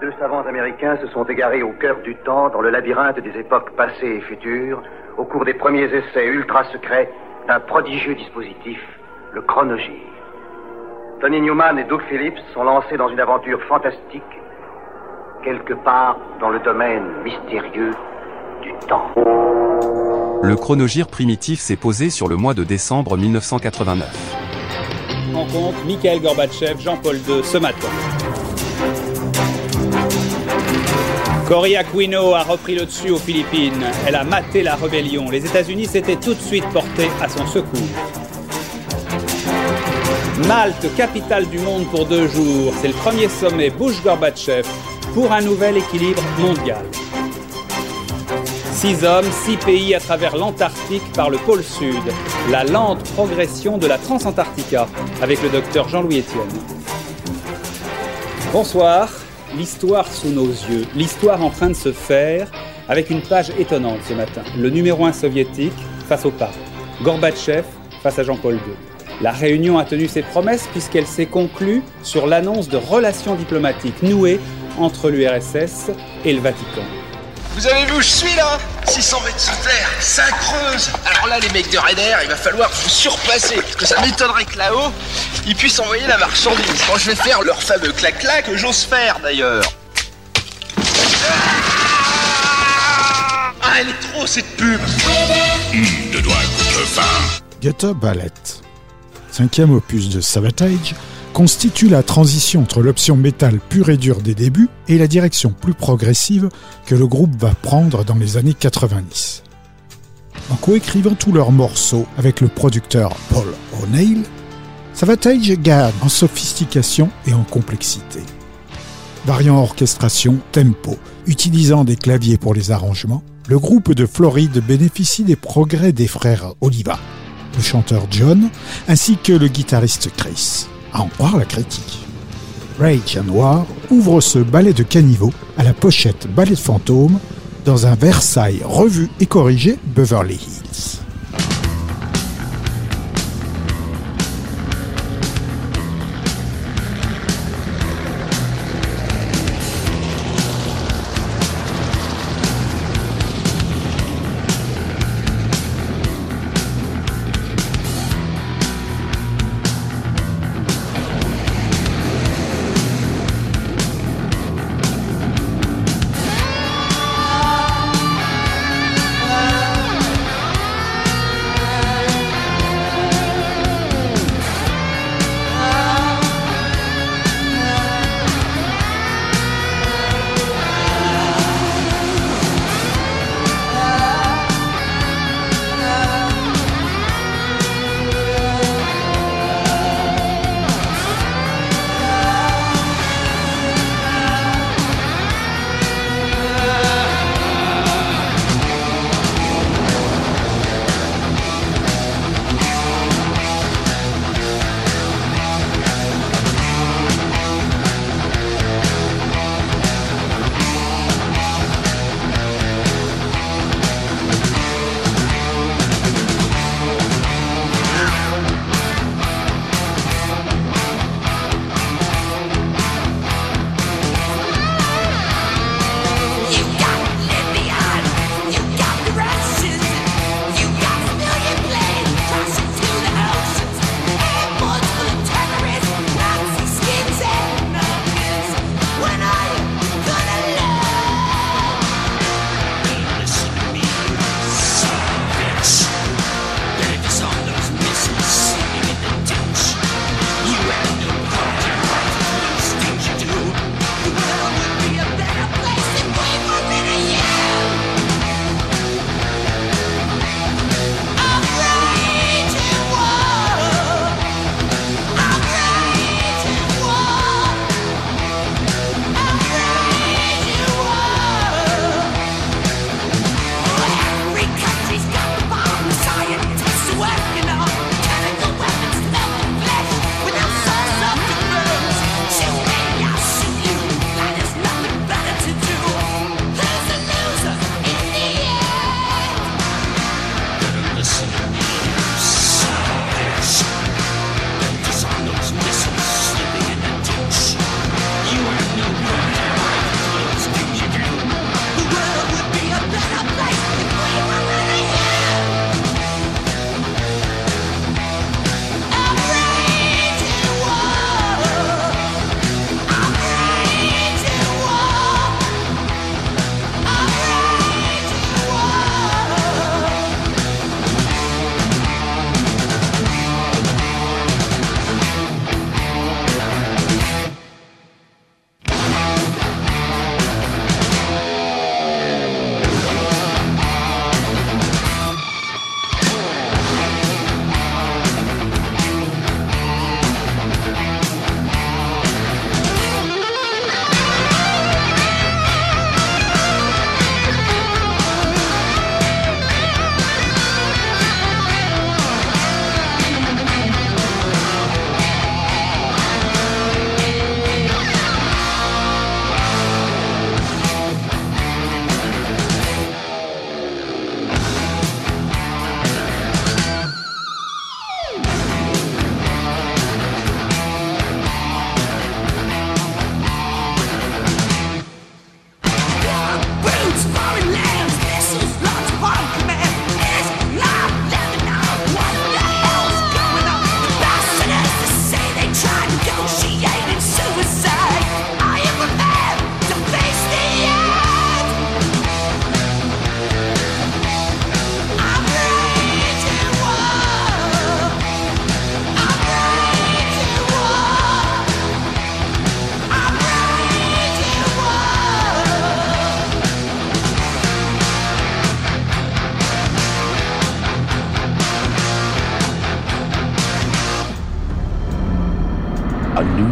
Deux savants américains se sont égarés au cœur du temps, dans le labyrinthe des époques passées et futures, au cours des premiers essais ultra secrets d'un prodigieux dispositif, le chronogire. Tony Newman et Doug Phillips sont lancés dans une aventure fantastique, quelque part dans le domaine mystérieux du temps. Le chronogire primitif s'est posé sur le mois de décembre 1989. Rencontre Mikhail Gorbatchev, Jean-Paul II ce matin. Cory Aquino a repris le dessus aux Philippines. Elle a maté la rébellion. Les États-Unis s'étaient tout de suite portés à son secours. Malte, capitale du monde pour deux jours. C'est le premier sommet Bush-Gorbatchev pour un nouvel équilibre mondial. Six hommes, six pays à travers l'Antarctique par le pôle Sud. La lente progression de la Transantarctica avec le docteur Jean-Louis Etienne. Bonsoir. L'histoire sous nos yeux. L'histoire en train de se faire avec une page étonnante ce matin. Le numéro 1 soviétique face au pape. Gorbatchev face à Jean-Paul II. La réunion a tenu ses promesses puisqu'elle s'est conclue sur l'annonce de relations diplomatiques nouées entre l'URSS et le Vatican. Vous avez vu où je suis là 600 mètres sous terre, ça creuse Alors là les mecs de Raider, il va falloir vous surpasser, parce que ça m'étonnerait que là-haut, ils puissent envoyer la marchandise. Quand je vais faire leur fameux clac-clac, que j'ose faire d'ailleurs. Ah, elle est trop cette pub de doigts contre fin. Gutter Ballet, cinquième opus de Savatage, constitue la transition entre l'option métal pure et dure des débuts et la direction plus progressive que le groupe va prendre dans les années 90. En coécrivant tous leurs morceaux avec le producteur Paul O'Neill, Savatage gagne en sophistication et en complexité. Variant orchestration, tempo, utilisant des claviers pour les arrangements, le groupe de Floride bénéficie des progrès des frères Oliva, le chanteur John, ainsi que le guitariste Chris en croire la critique. Rage Noir ouvre ce ballet de caniveau à la pochette ballet de fantôme dans un Versailles revu et corrigé Beverly Hills.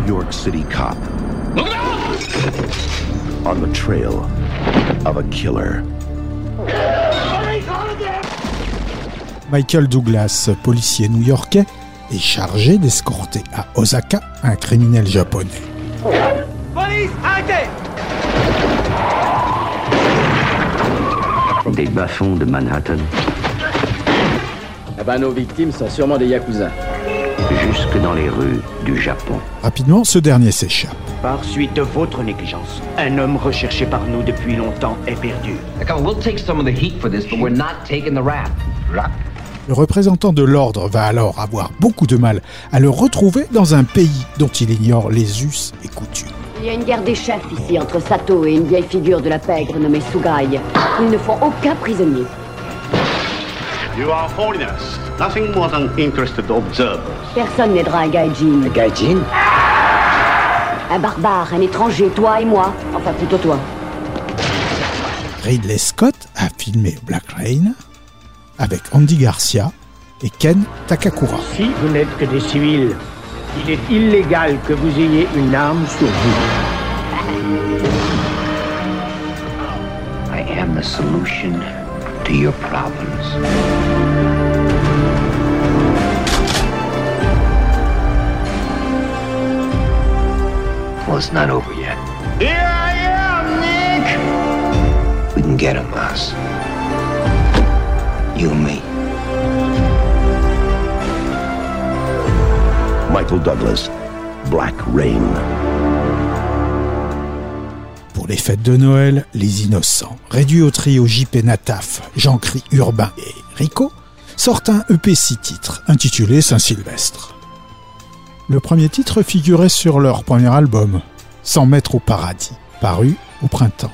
York City cop. On the trail of a killer. Michael Douglas, policier new-yorkais, est chargé d'escorter à Osaka un criminel japonais. Des bas-fonds de Manhattan Ah bah nos victimes sont sûrement des yakuza. Jusque dans les rues du Japon. Rapidement, ce dernier s'échappe. Par suite de votre négligence, un homme recherché par nous depuis longtemps est perdu. Le représentant de l'ordre va alors avoir beaucoup de mal à le retrouver dans un pays dont il ignore les us et coutumes. Il y a une guerre des chefs ici entre Sato et une vieille figure de la pègre nommée Sugai. Ils ne font aucun prisonnier. You are holiness. Nothing more than interested observers. Personne n'aidera un gaijin. Un gaijin? Un barbare, un étranger, toi et moi. Enfin, plutôt toi. Ridley Scott a filmé Black Rain avec Andy Garcia et Ken Takakura. Si vous n'êtes que des civils, il est illégal que vous ayez une arme sur vous. I am the solution to your problems. Well, it's not over yet. Here I am, Nick! We can get him, boss. You and me. Michael Douglas, Black Rain. Pour les fêtes de Noël, les innocents, réduits au trio JP Nataf, Jean-Cri Urbain et Rico, sortent un EP 6 titres intitulé Saint-Sylvestre. Le premier titre figurait sur leur premier album, 100 mètres au paradis, paru au printemps.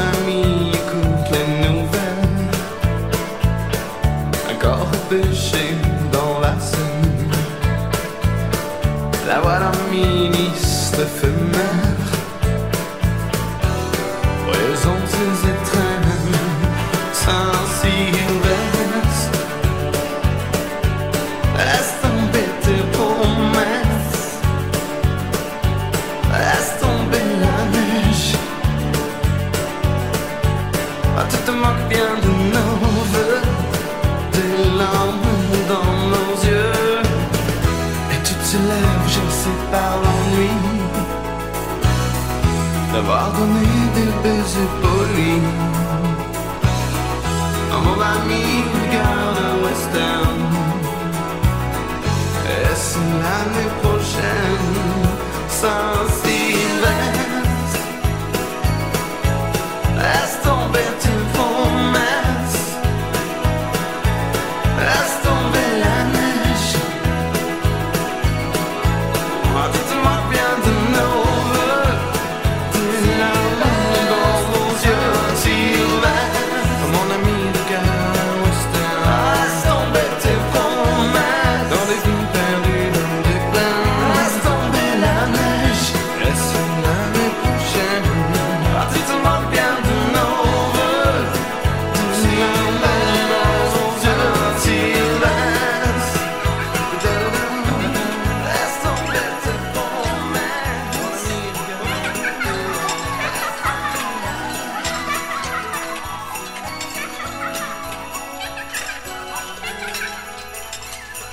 Et mon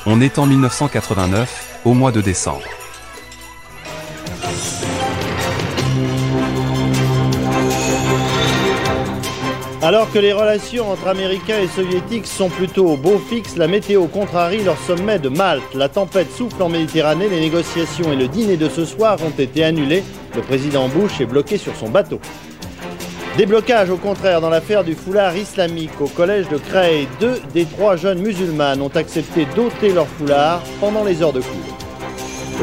On est en 1989, au mois de décembre. Alors que les relations entre Américains et Soviétiques sont plutôt au beau fixe, la météo contrarie leur sommet de Malte. La tempête souffle en Méditerranée, les négociations et le dîner de ce soir ont été annulés. Le président Bush est bloqué sur son bateau. Déblocage au contraire dans l'affaire du foulard islamique au collège de Creil. Deux des trois jeunes musulmanes ont accepté d'ôter leur foulard pendant les heures de cours.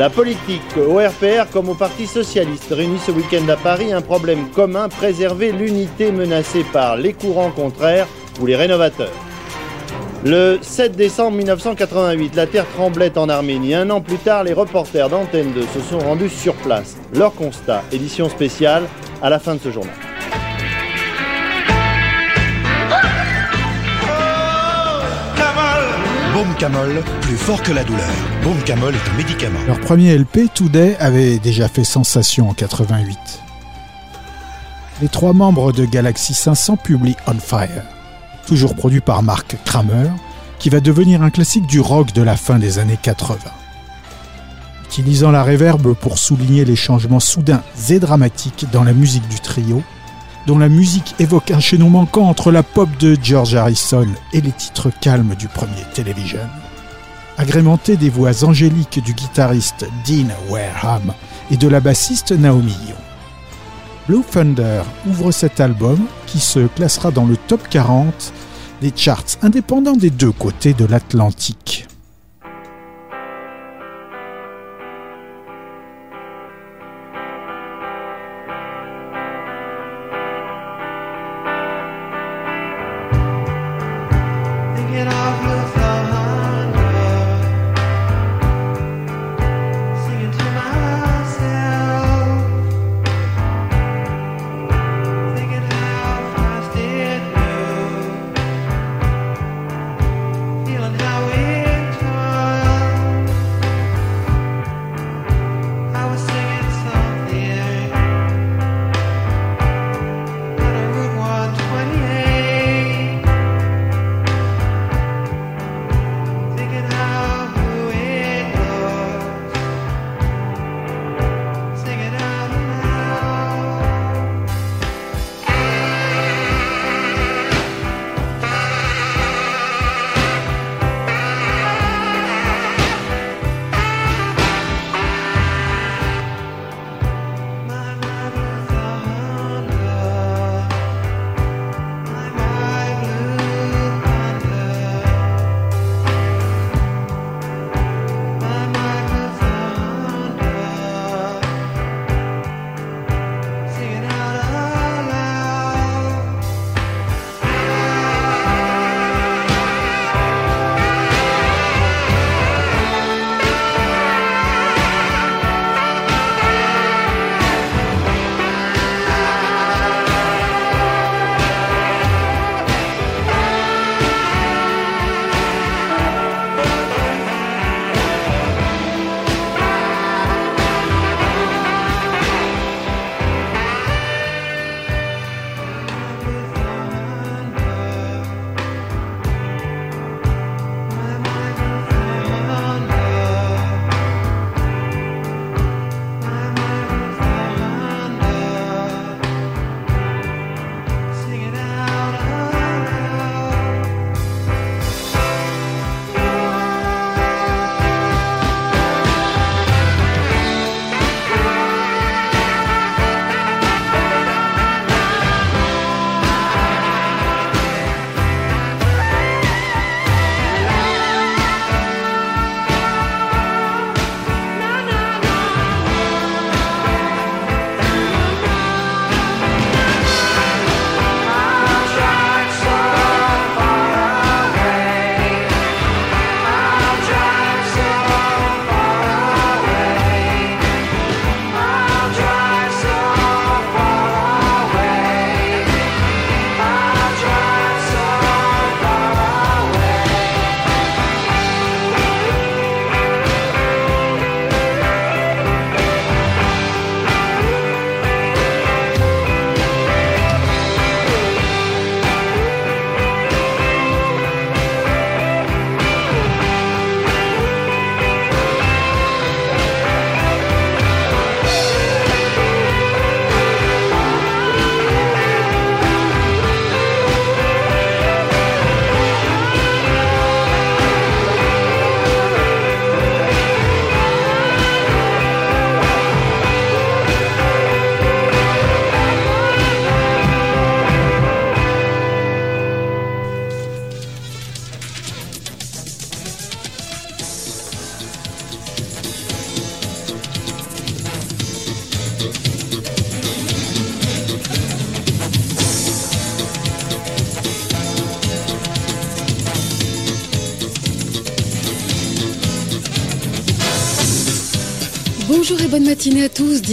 La politique, au RPR comme au Parti Socialiste, réunis ce week-end à Paris, un problème commun, préserver l'unité menacée par les courants contraires ou les rénovateurs. Le 7 décembre 1988, la terre tremblait en Arménie. Un an plus tard, les reporters d'Antenne 2 se sont rendus sur place. Leur constat, édition spéciale, à la fin de ce journal. Camol, plus fort que la douleur. Camol est un médicament. Leur premier LP, Today, avait déjà fait sensation en 88. Les trois membres de Galaxy 500 publient On Fire, toujours produit par Mark Kramer, qui va devenir un classique du rock de la fin des années 80. Utilisant la reverb pour souligner les changements soudains et dramatiques dans la musique du trio, dont la musique évoque un chaînon manquant entre la pop de George Harrison et les titres calmes du premier Television, agrémenté des voix angéliques du guitariste Dean Wareham et de la bassiste Naomi Young. Blue Thunder ouvre cet album qui se classera dans le top 40 des charts indépendants des deux côtés de l'Atlantique.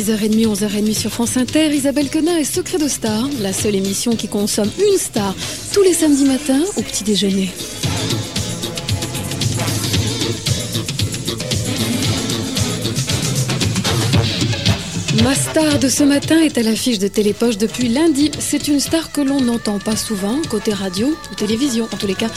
10h30, 11h30 sur France Inter, Isabelle Quenin et Secret de Star, la seule émission qui consomme une star tous les samedis matins au petit déjeuner. Ma star de ce matin est à l'affiche de Télépoche depuis lundi. C'est une star que l'on n'entend pas souvent, côté radio ou télévision, en tous les cas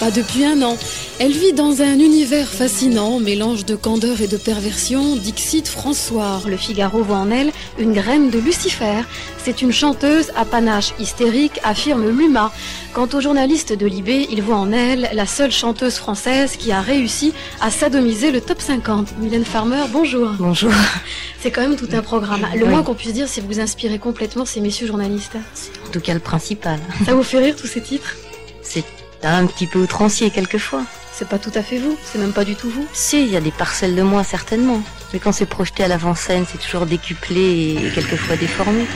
pas depuis un an. Elle vit dans un univers fascinant, mélange de candeur et de perversion. Dixit François, le Figaro voit en elle une graine de Lucifer. C'est une chanteuse à panache hystérique, affirme Luma. Quant aux journalistes de Libé, ils voient en elle la seule chanteuse française qui a réussi à sadomiser le top 50. Mylène Farmer, bonjour. Bonjour. C'est quand même tout un programme. Le Oui. moins qu'on puisse dire, c'est que vous inspirez complètement ces messieurs journalistes. En tout cas, le principal. Ça vous fait rire tous ces titres? C'est un petit peu outrancier quelquefois. C'est pas tout à fait vous, c'est même pas du tout vous. Si, il y a des parcelles de moi certainement. Mais quand c'est projeté à l'avant-scène, c'est toujours décuplé et quelquefois déformé.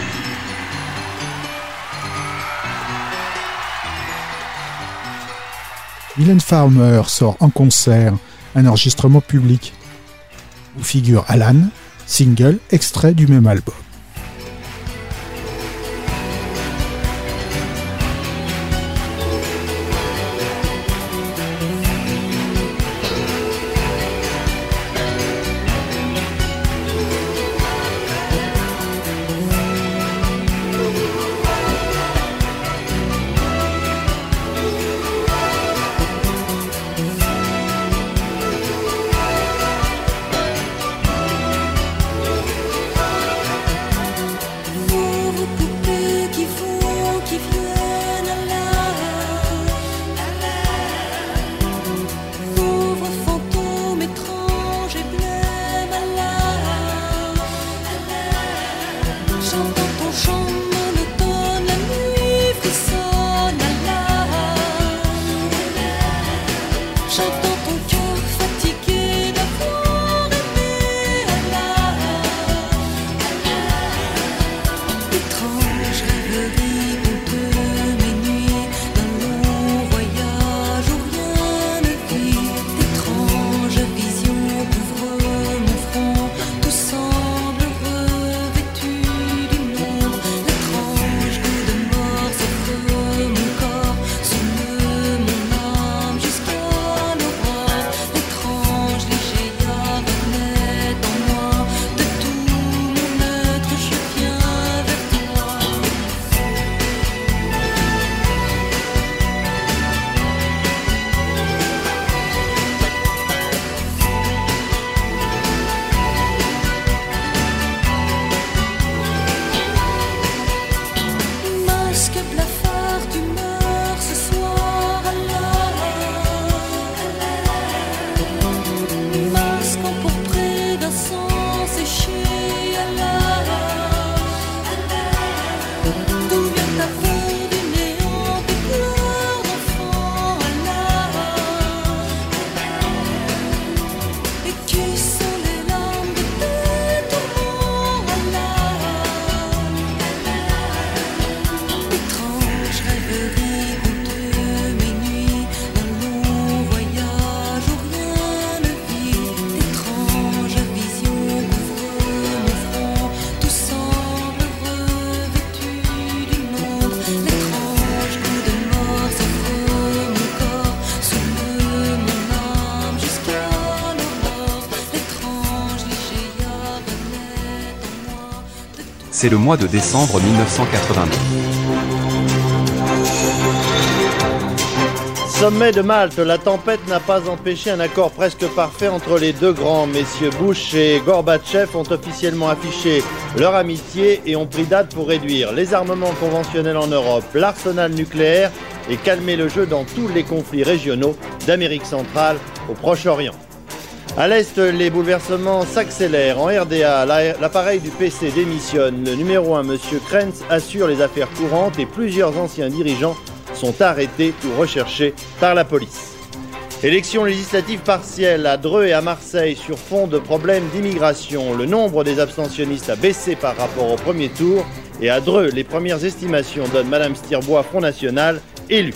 Mylène Farmer sort en concert un enregistrement public où figure Alan, single extrait du même album. Le mois de décembre 1982. Sommet de Malte, la tempête n'a pas empêché un accord presque parfait entre les deux grands. Messieurs Bush et Gorbatchev ont officiellement affiché leur amitié et ont pris date pour réduire les armements conventionnels en Europe, l'arsenal nucléaire et calmer le jeu dans tous les conflits régionaux d'Amérique centrale au Proche-Orient. À l'Est, les bouleversements s'accélèrent. En RDA, la- l'appareil du PC démissionne. Le numéro 1, M. Krenz, assure les affaires courantes et plusieurs anciens dirigeants sont arrêtés ou recherchés par la police. Élections législatives partielles à Dreux et à Marseille sur fond de problèmes d'immigration. Le nombre des abstentionnistes a baissé par rapport au premier tour. Et à Dreux, les premières estimations donnent Madame Stirbois, Front National, élue.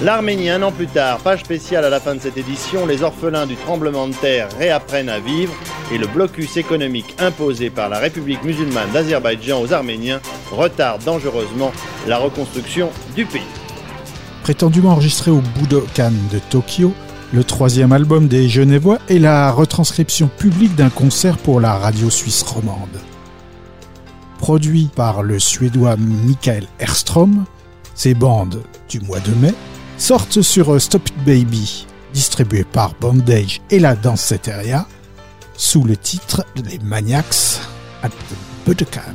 L'Arménie, un an plus tard, page spéciale à la fin de cette édition, les orphelins du tremblement de terre réapprennent à vivre et le blocus économique imposé par la République musulmane d'Azerbaïdjan aux Arméniens retarde dangereusement la reconstruction du pays. Prétendument enregistré au Budokan de Tokyo, le troisième album des Genevois est la retranscription publique d'un concert pour la radio suisse romande. Produit par le Suédois Michael Erstrom, ces bandes du mois de mai sortent sur Stop It Baby, distribué par Bondage et la Danceteria, sous le titre Les Maniacs at the Budokan.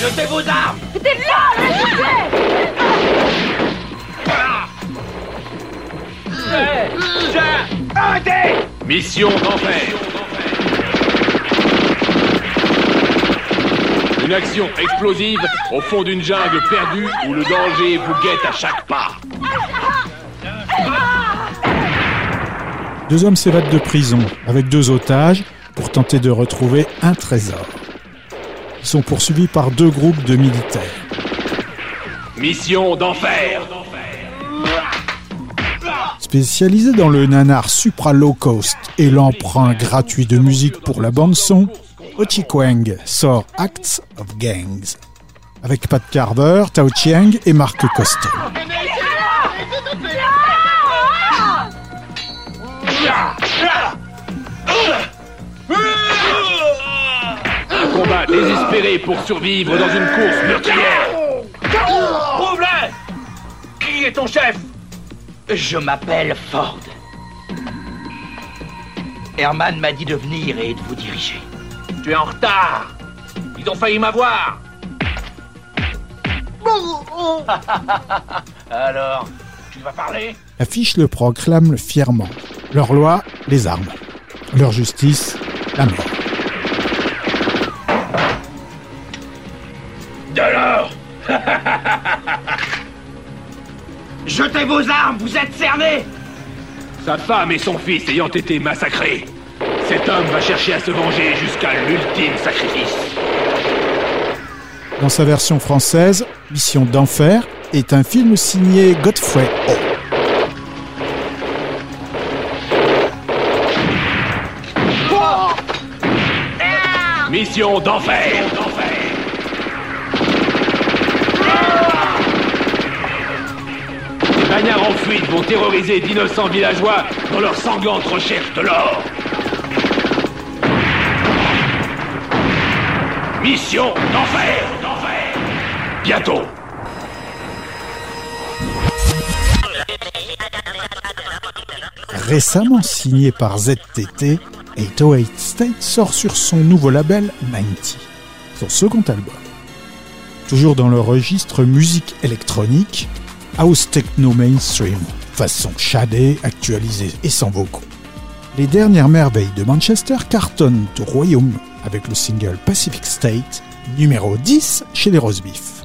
Jetez vos armes T'es là, Arrêtez Mission d'enfer. Une action explosive au fond d'une jungle perdue où le danger vous guette à chaque pas. Deux hommes s'évadent de prison avec deux otages pour tenter de retrouver un trésor. Ils sont poursuivis par deux groupes de militaires. Mission d'enfer. Spécialisé dans le nanar supra low cost et l'emprunt gratuit de musique pour la bande son, Ochikwang sort Acts of Gangs avec Pat Carver, Tao Chiang et Marc Costa. Combat désespéré pour survivre dans une course meurtrière. Prouve-le Qui est ton chef? Je m'appelle Ford. Herman m'a dit de venir et de vous diriger. Tu es en retard Ils ont failli m'avoir Alors, Tu vas parler? L'affiche le proclame fièrement. Leur loi, les armes. Leur justice, la mort. De l'or jetez vos armes, vous êtes cernés Sa femme et son fils ayant été massacrés. Cet homme va chercher à se venger jusqu'à l'ultime sacrifice. Dans sa version française, Mission d'enfer, est un film signé Godfrey Ho. Mission d'enfer vont terroriser d'innocents villageois dans leur sanglante recherche de l'or. Mission d'enfer Bientôt Récemment signé par ZTT, 808 State sort sur son nouveau label 90, son second album. Toujours dans le registre musique électronique, house techno mainstream, façon shadée, actualisée et sans vocaux. Les dernières merveilles de Manchester cartonnent au royaume avec le single Pacific State, numéro 10 chez les Rosebeef.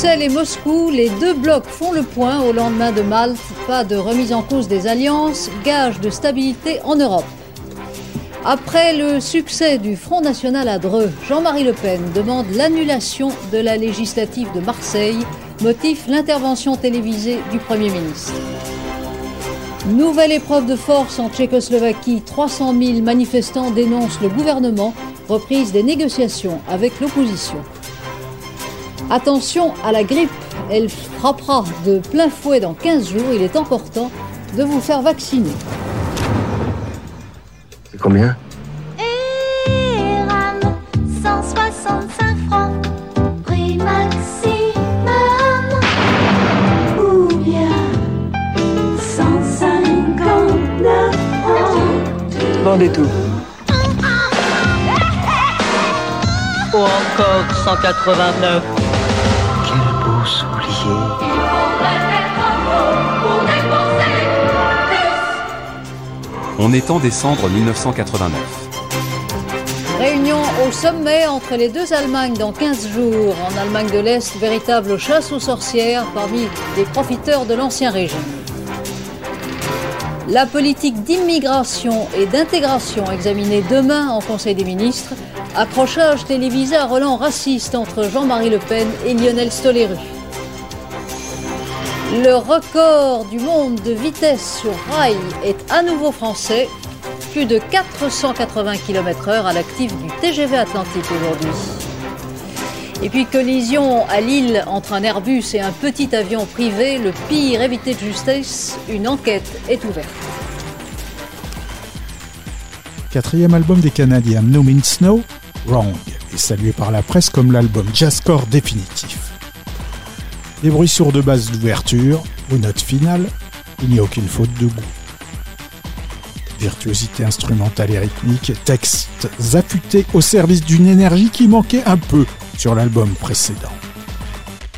Bruxelles et Moscou, les deux blocs font le point au lendemain de Malte. Pas de remise en cause des alliances, gage de stabilité en Europe. Après le succès du Front National à Dreux, Jean-Marie Le Pen demande l'annulation de la législative de Marseille, motif l'intervention télévisée du Premier ministre. Nouvelle épreuve de force en Tchécoslovaquie, 300 000 manifestants dénoncent le gouvernement, reprise des négociations avec l'opposition. Attention à la grippe, elle frappera de plein fouet dans 15 jours, il est temps de vous faire vacciner. C'est combien Eran, 165 francs, prix maximum. Ou bien 159 francs. Vendez tout. Ou encore 189. On est en décembre 1989. Réunion au sommet entre les deux Allemagnes dans 15 jours. En Allemagne de l'Est, véritable chasse aux sorcières parmi les profiteurs de l'Ancien Régime. La politique d'immigration et d'intégration examinée demain en Conseil des ministres. Accrochage télévisé à relents raciste entre Jean-Marie Le Pen et Lionel Stoléru. Le record du monde de vitesse sur rail est à nouveau français. Plus de 480 km/h à l'actif du TGV Atlantique aujourd'hui. Et puis collision à Lille entre un Airbus et un petit avion privé, le pire évité de justesse, une enquête est ouverte. Quatrième album des Canadiens No Means Snow, Wrong, est salué par la presse comme l'album jazzcore définitif. Des bruits sourds de base d'ouverture, aux notes finales, il n'y a aucune faute de goût. Virtuosité instrumentale et rythmique, textes affûtés au service d'une énergie qui manquait un peu sur l'album précédent.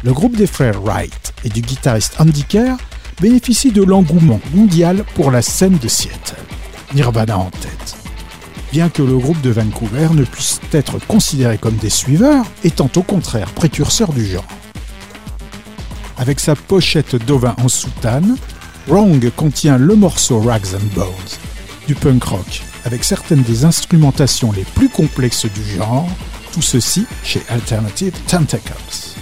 Le groupe des frères Wright et du guitariste Andy Kerr bénéficie de l'engouement mondial pour la scène de Seattle. Nirvana en tête. Bien que le groupe de Vancouver ne puisse être considéré comme des suiveurs, étant au contraire précurseur du genre. Avec sa pochette d'ovin en soutane, Wrong contient le morceau Rags and Bones, du punk rock, avec certaines des instrumentations les plus complexes du genre, tout ceci chez Alternative Tentacles.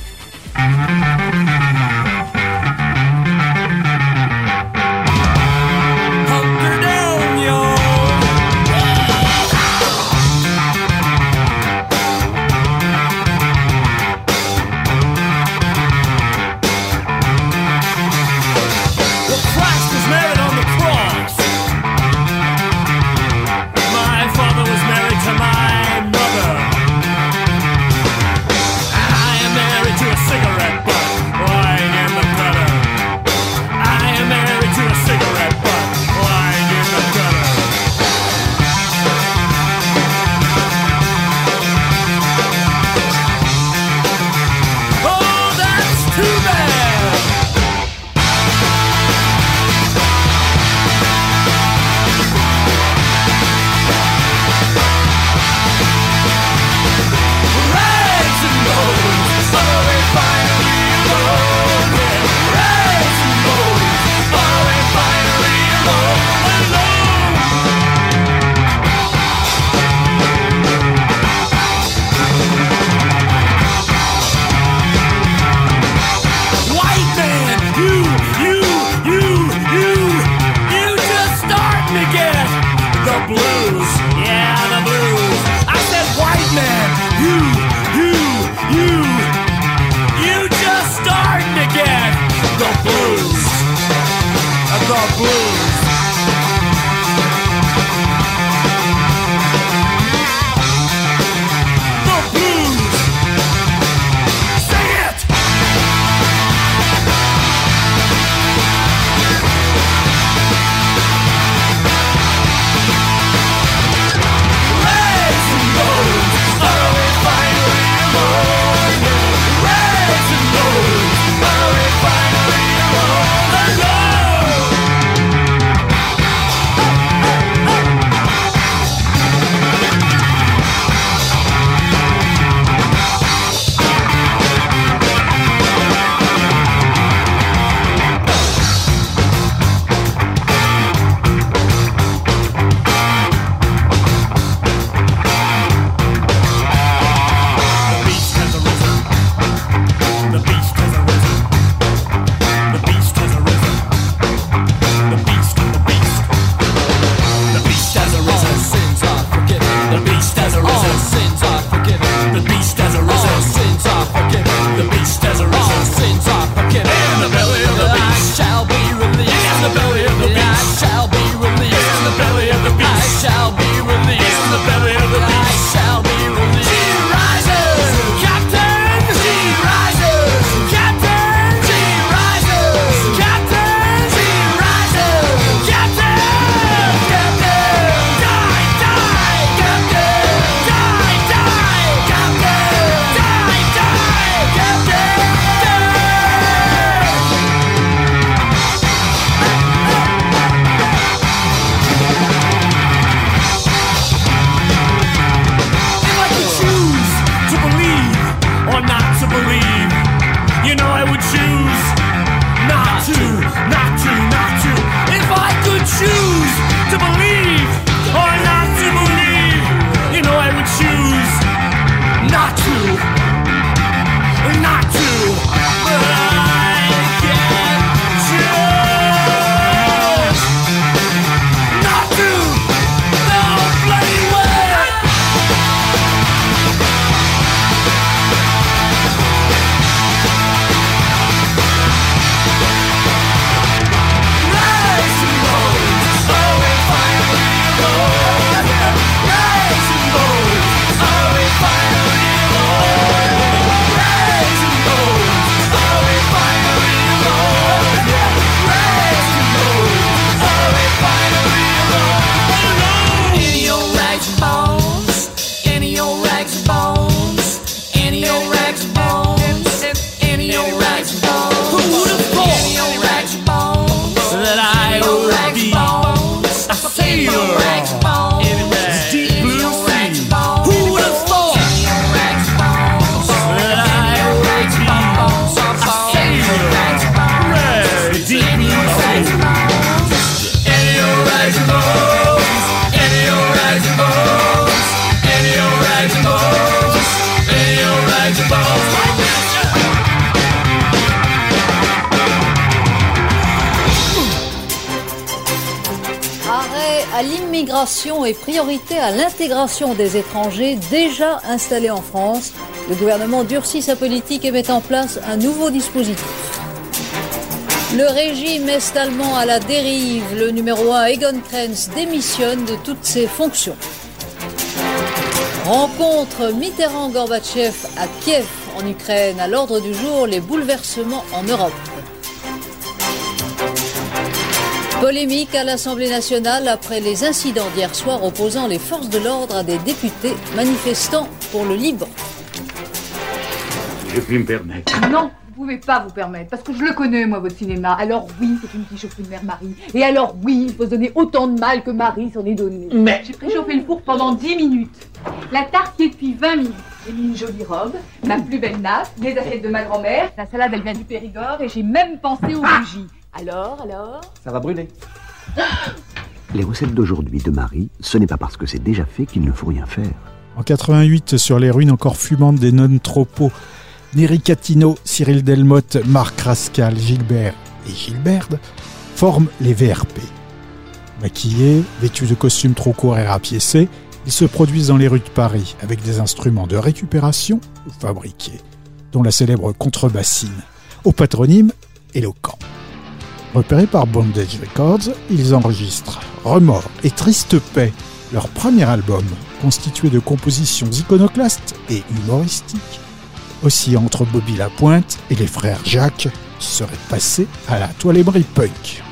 Et priorité à l'intégration des étrangers déjà installés en France. Le gouvernement durcit sa politique et met en place un nouveau dispositif. Le régime est-allemand à la dérive. Le numéro 1, Egon Krenz, démissionne de toutes ses fonctions. Rencontre Mitterrand-Gorbatchev à Kiev, en Ukraine. À l'ordre du jour, les bouleversements en Europe. Polémique à l'Assemblée nationale après les incidents d'hier soir opposant les forces de l'ordre à des députés manifestant pour le Liban. Je puis me permettre. Non, vous pouvez pas vous permettre, parce que je le connais, moi, votre cinéma. Alors oui, c'est une petite chaufferie de mère Marie. Et alors oui, il faut se donner autant de mal que Marie s'en est donné. Mais- J'ai préchauffé le four pendant 10 minutes. La tarte y est depuis 20 minutes. J'ai mis une jolie robe, ma plus belle nappe, les assiettes de ma grand-mère. La salade, elle vient du Périgord et j'ai même pensé aux bougies. Alors, alors? Ça va brûler. Les recettes d'aujourd'hui de Marie, ce n'est pas parce que c'est déjà fait qu'il ne faut rien faire. En 88, sur les ruines encore fumantes des non-tropos, Neri Catino, Cyril Delmotte, Marc Rascal, Gilbert et Gilberte forment les VRP. Maquillés, vêtus de costumes trop courts et rapiécés, ils se produisent dans les rues de Paris avec des instruments de récupération ou fabriqués, dont la célèbre contrebassine, au patronyme éloquent. Repérés par Bondage Records, ils enregistrent Remords et Triste Paix, leur premier album, constitué de compositions iconoclastes et humoristiques, aussi entre Bobby Lapointe et les frères Jacques, seraient passés à la toilerie punk.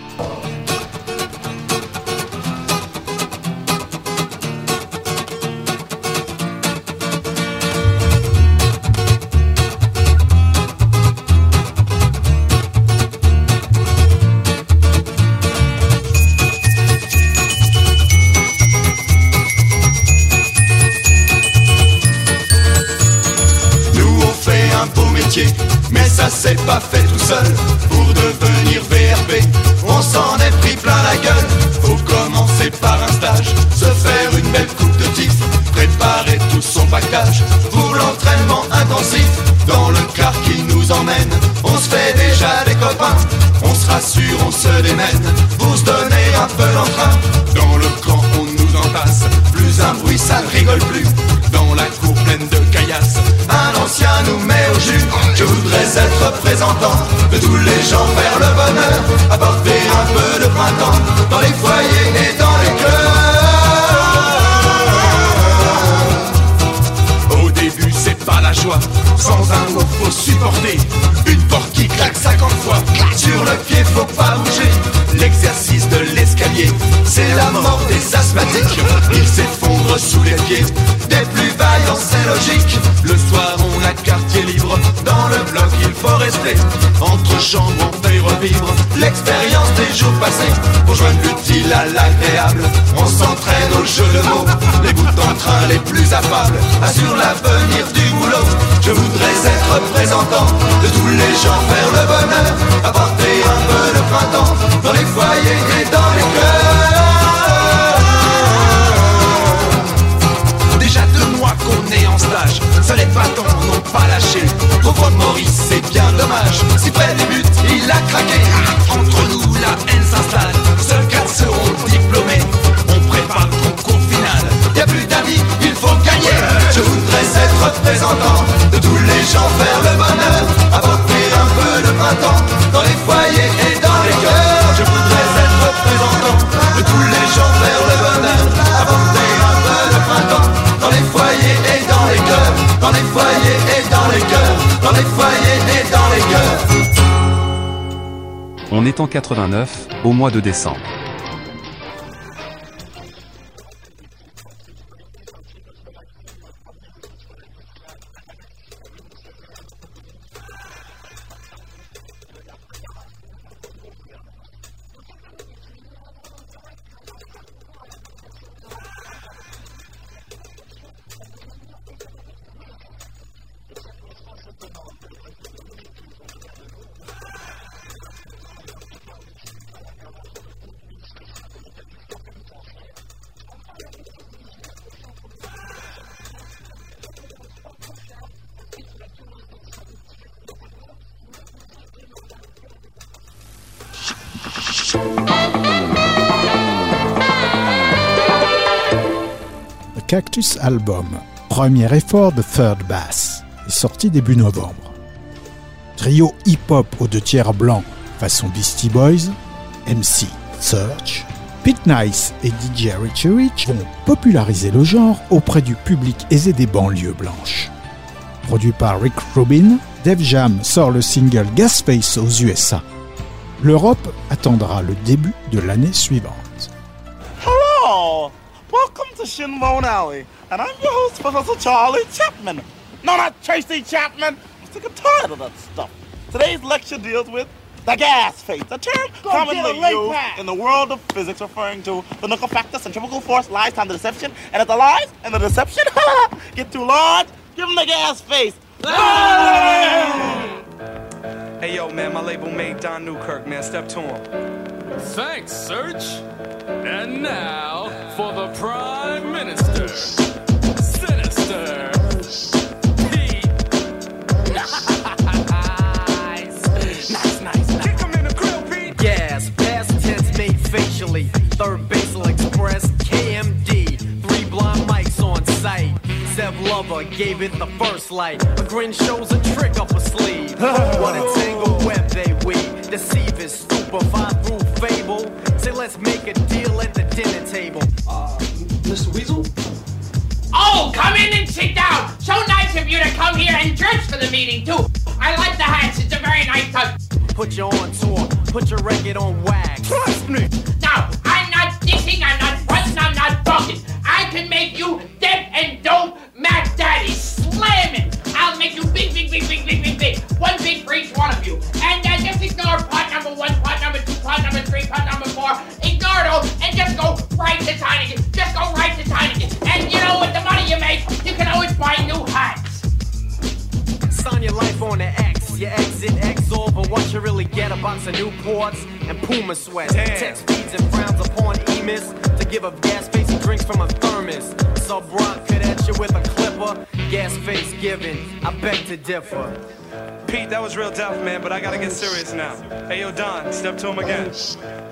Entre chambres, on fait revivre l'expérience des jours passés. Pour joindre l'utile à l'agréable, on s'entraîne au jeu de mots. Les bouts en train les plus affables assurent l'avenir du boulot. Je voudrais être représentant de tous les gens vers le bonheur, apporter un peu de printemps dans les foyers et dans les cœurs. Ça les bâtons n'ont pas lâché. Pauvre Maurice, c'est bien dommage. Si près des buts, il a craqué. Entre nous, la haine s'installe. Seuls quatre seront diplômés. On prépare le concours final. Y a plus d'amis, il faut gagner. Je voudrais être représentant de tous les gens vers le bonheur. On est en 89, au mois de décembre. Cactus Album, premier effort de Third Bass, sorti début novembre. Trio hip-hop aux deux tiers blancs façon Beastie Boys, MC Search, Pete Nice et DJ Richie Rich vont populariser le genre auprès du public aisé des banlieues blanches. Produit par Rick Rubin, Def Jam sort le single Gasface aux USA. L'Europe attendra le début de l'année suivante. Hello! Welcome Shinbone Alley, and I'm your host, Professor Charlie Chapman. No, not Tracy Chapman. I'm sick and tired of that stuff. Today's lecture deals with the gas phase, a term Go commonly a used pass. in the world of physics referring to the nuclear factor, centrifugal force, lies, time, the deception, and if the lies and the deception get too large, give them the gas face. Hey yo, man, my label mate Don Newkirk, man. Step to him. Thanks, Search. And now for the Prime Minister. Sinister. Pete. Nice, nice, nice. Kick him in the grill, Pete. Gas, past tense made facially. Third basal express, KMD. Three blind mics on site. Sev Lover gave it the first light. A grin shows a trick up a sleeve. what a tangled web they weave. Deceive is stupefy through fable. Say, let's make a deal at the dinner table. Uh, Mr. Weasel? Oh, come in and sit down. So nice of you to come here and dress for the meeting, too. I like the hats. It's a very nice touch. Put you on tour, put your record on wax. Trust me! Now, I'm not dissing, I'm not fronting, I'm not bugging. I can make you deaf and dope Mac Daddy slamming. I'll make you big, big, big, big, big, big, big. One big for each one of you. And uh, just ignore part number one, part number two, part number three, part number four. Ignore and just go right to Tiningen. Just go right to Tiningen. And you know, with the money you make, you can always buy new hats. Sign your life on the X. You exit X over what you really get a box of Newports and Puma sweats. Text feeds and frowns upon emis to give up gas face and drinks from a thermos. Sub rock could at you with a clipper. Gas face given. I beg to differ. Pete, that was real tough, man, but I gotta get serious now. Hey yo, Don, step to him again.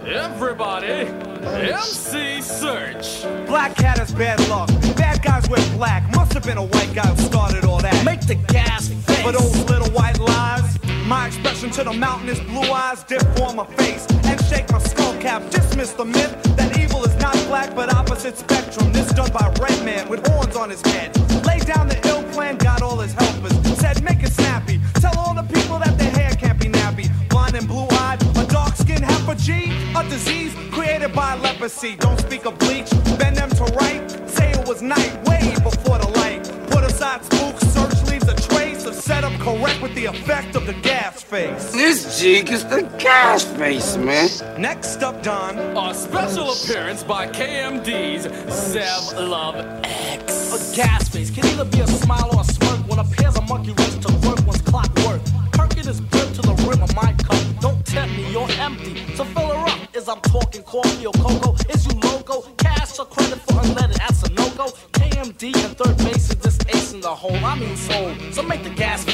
Everybody, MC Search. Black cat is bad luck. Bad guys wear black. Must have been a white guy who started all that. Make the gas face. For those little white lies. My expression to the mountain is blue eyes dip on my face and shake my skull cap. Dismiss the myth that evil is not black but opposite spectrum. This done by red man with horns on his head. Lay down the ill plan, got all his helpers. Said make it G, a disease created by leprosy. Don't speak of bleach, bend them to right. Say it was night, way before the light. Put aside spooks, search leaves a trace of setup correct with the effect of the gas face. This jig is the gas face, man. Next up, Don. A special appearance by KMD's Zev Love X. A gas face can either be a smile or a smirk when a pair's a monkey race to work one's clockwork. Coffee or cocoa? Is you loco? Cash or credit for unleaded? That's a no go. KMD and third base is ace in the hole. I mean soul. So make the gas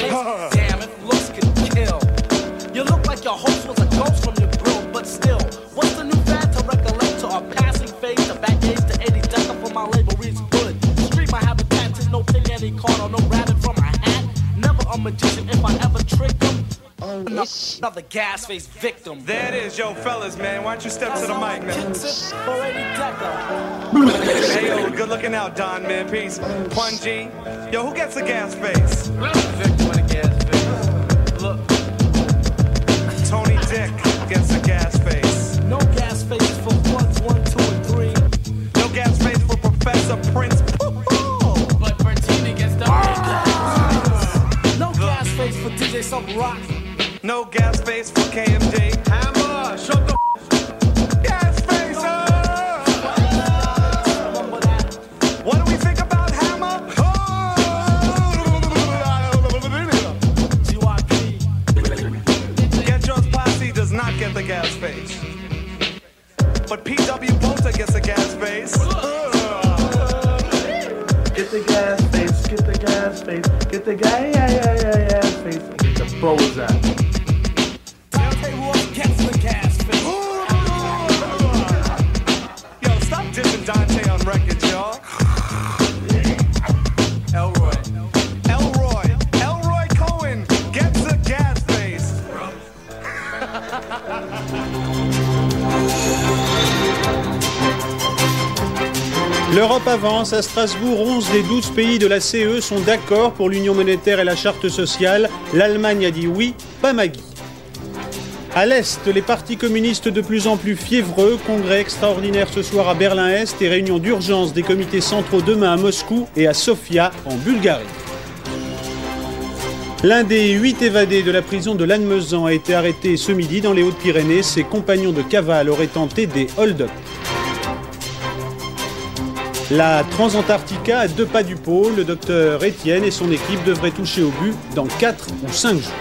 Another gas face victim. There it is, yo, fellas, man. Why don't you step to the mic, man? For 80 decker. hey yo, good looking out, Don, man. Peace. Pun G. Yo, who gets the gas face? KMD. L'Europe avance. À Strasbourg, 11 des 12 pays de la CE sont d'accord pour l'union monétaire et la charte sociale. L'Allemagne a dit oui, pas Magui. À l'Est, les partis communistes de plus en plus fiévreux, congrès extraordinaire ce soir à Berlin-Est et réunion d'urgence des comités centraux demain à Moscou et à Sofia en Bulgarie. L'un des huit évadés de la prison de Lannemezan a été arrêté ce midi dans les Hautes-Pyrénées. Ses compagnons de cavale auraient tenté des hold-up. La Transantarctica à deux pas du pôle, le docteur Étienne et son équipe devraient toucher au but dans 4 ou 5 jours.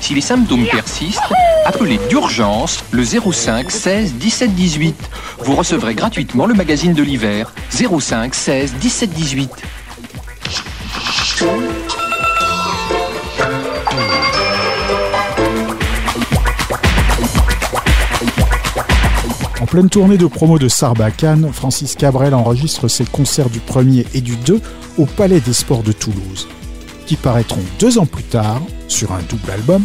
Si les symptômes persistent, appelez d'urgence le 05 16 17 18. Vous recevrez gratuitement le magazine de l'hiver 05 16 17 18. En pleine tournée de promo de Sarbacane, Francis Cabrel enregistre ses concerts du 1er et du 2 au Palais des Sports de Toulouse, qui paraîtront deux ans plus tard sur un double album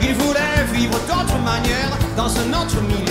Il voulait vivre d'autre manière dans un autre milieu.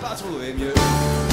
Pas trouvé mieux.